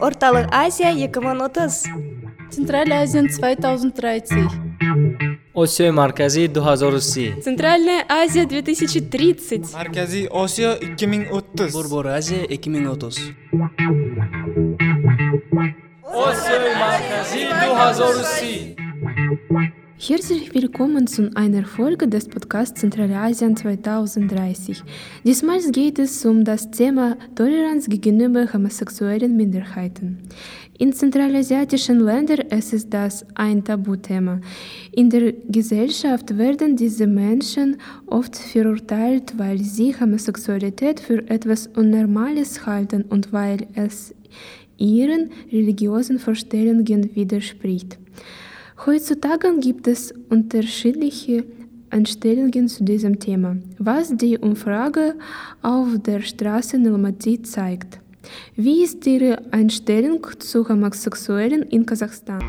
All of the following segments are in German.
Орталық Азия 2030 Центральная Азия 2030 Осиёи марказӣ 2030 Центральная Азия 2030 Markaziy Osiyo 2030 Бурбуразия 2030 Осиёи марказӣ 2030 Herzlich willkommen zu einer Folge des Podcasts Zentralasien 2030. Diesmal geht es um das Thema Toleranz gegenüber homosexuellen Minderheiten. In zentralasiatischen Ländern ist das ein Tabuthema. In der Gesellschaft werden diese Menschen oft verurteilt, weil sie Homosexualität für etwas Unnormales halten und weil es ihren religiösen Vorstellungen widerspricht. Heutzutage gibt es unterschiedliche Einstellungen zu diesem Thema, was die Umfrage auf der Straße Almaty zeigt. Wie ist Ihre Einstellung zu Homosexuellen in Kasachstan?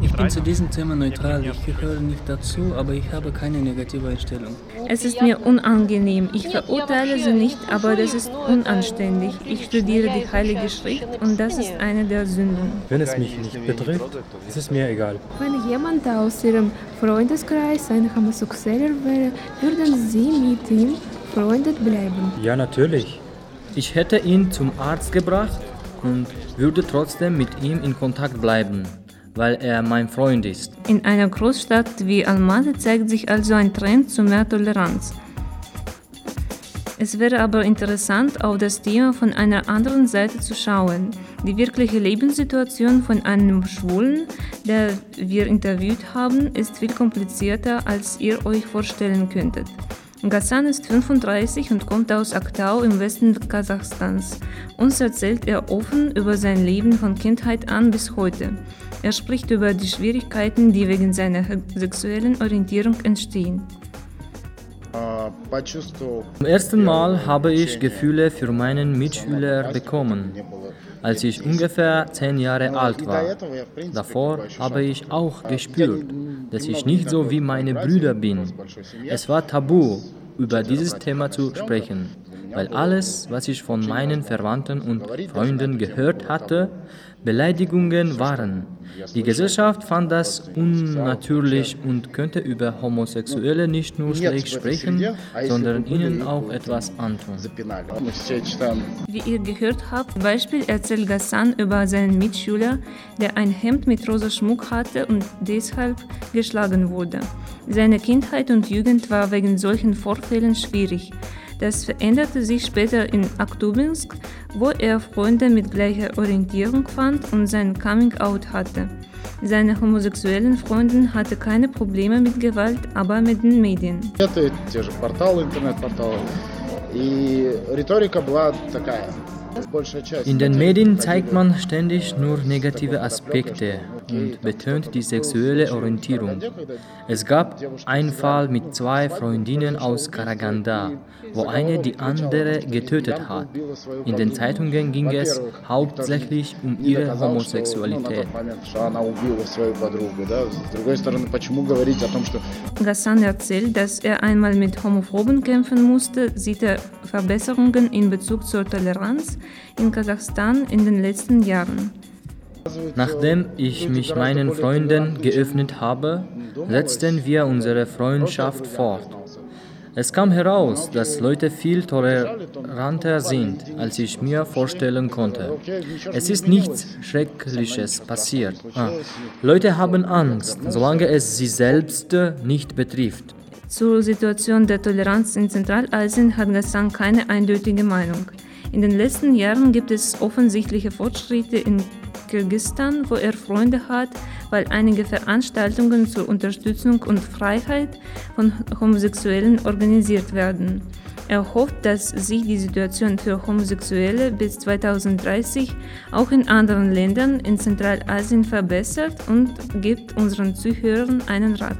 Ich bin zu diesem Thema neutral. Ich gehöre nicht dazu, aber ich habe keine negative Einstellung. Es ist mir unangenehm. Ich verurteile sie nicht, aber das ist unanständig. Ich studiere die Heilige Schrift und das ist eine der Sünden. Wenn es mich nicht betrifft, ist es mir egal. Wenn jemand aus Ihrem Freundeskreis ein Homosexueller wäre, würden Sie mit ihm befreundet bleiben? Ja, natürlich. Ich hätte ihn zum Arzt gebracht und würde trotzdem mit ihm in Kontakt bleiben, weil er mein Freund ist. In einer Großstadt wie Almaty zeigt sich also ein Trend zu mehr Toleranz. Es wäre aber interessant, auf das Thema von einer anderen Seite zu schauen. Die wirkliche Lebenssituation von einem Schwulen, der wir interviewt haben, ist viel komplizierter, als ihr euch vorstellen könntet. Ghassan ist 35 und kommt aus Aktau im Westen Kasachstans. Uns erzählt er offen über sein Leben von Kindheit an bis heute. Er spricht über die Schwierigkeiten, die wegen seiner sexuellen Orientierung entstehen. Zum ersten Mal habe ich Gefühle für meinen Mitschüler bekommen, als ich ungefähr zehn Jahre alt war. Davor habe ich auch gespürt, dass ich nicht so wie meine Brüder bin. Es war tabu, über dieses Thema zu sprechen, weil alles, was ich von meinen Verwandten und Freunden gehört hatte, Beleidigungen waren. Die Gesellschaft fand das unnatürlich und könnte über Homosexuelle nicht nur schlecht sprechen, sondern ihnen auch etwas antun. Wie ihr gehört habt, Beispiel erzählt Ghassan über seinen Mitschüler, der ein Hemd mit rosa Schmuck hatte und deshalb geschlagen wurde. Seine Kindheit und Jugend war wegen solchen Vorfällen schwierig. Das veränderte sich später in Aktubinsk, wo er Freunde mit gleicher Orientierung fand und sein Coming-out hatte. Seine homosexuellen Freunden hatte keine Probleme mit Gewalt, aber mit den Medien. In den Medien zeigt man ständig nur negative Aspekte und betont die sexuelle Orientierung. Es gab einen Fall mit zwei Freundinnen aus Karaganda, wo eine die andere getötet hat. In den Zeitungen ging es hauptsächlich um ihre Homosexualität. Gassan erzählt, dass er einmal mit Homophoben kämpfen musste, sieht er Verbesserungen in Bezug zur Toleranz in Kasachstan in den letzten Jahren. Nachdem ich mich meinen Freunden geöffnet habe, setzten wir unsere Freundschaft fort. Es kam heraus, dass Leute viel toleranter sind, als ich mir vorstellen konnte. Es ist nichts Schreckliches passiert. Ah, Leute haben Angst, solange es sie selbst nicht betrifft. Zur Situation der Toleranz in Zentralasien hat Ghassan keine eindeutige Meinung. In den letzten Jahren gibt es offensichtliche Fortschritte in Kirgisistan, wo er Freunde hat, weil einige Veranstaltungen zur Unterstützung und Freiheit von Homosexuellen organisiert werden. Er hofft, dass sich die Situation für Homosexuelle bis 2030 auch in anderen Ländern in Zentralasien verbessert und gibt unseren Zuhörern einen Rat.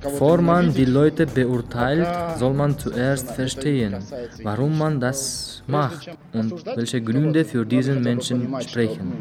Bevor man die Leute beurteilt, soll man zuerst verstehen, warum man das macht und welche Gründe für diesen Menschen sprechen.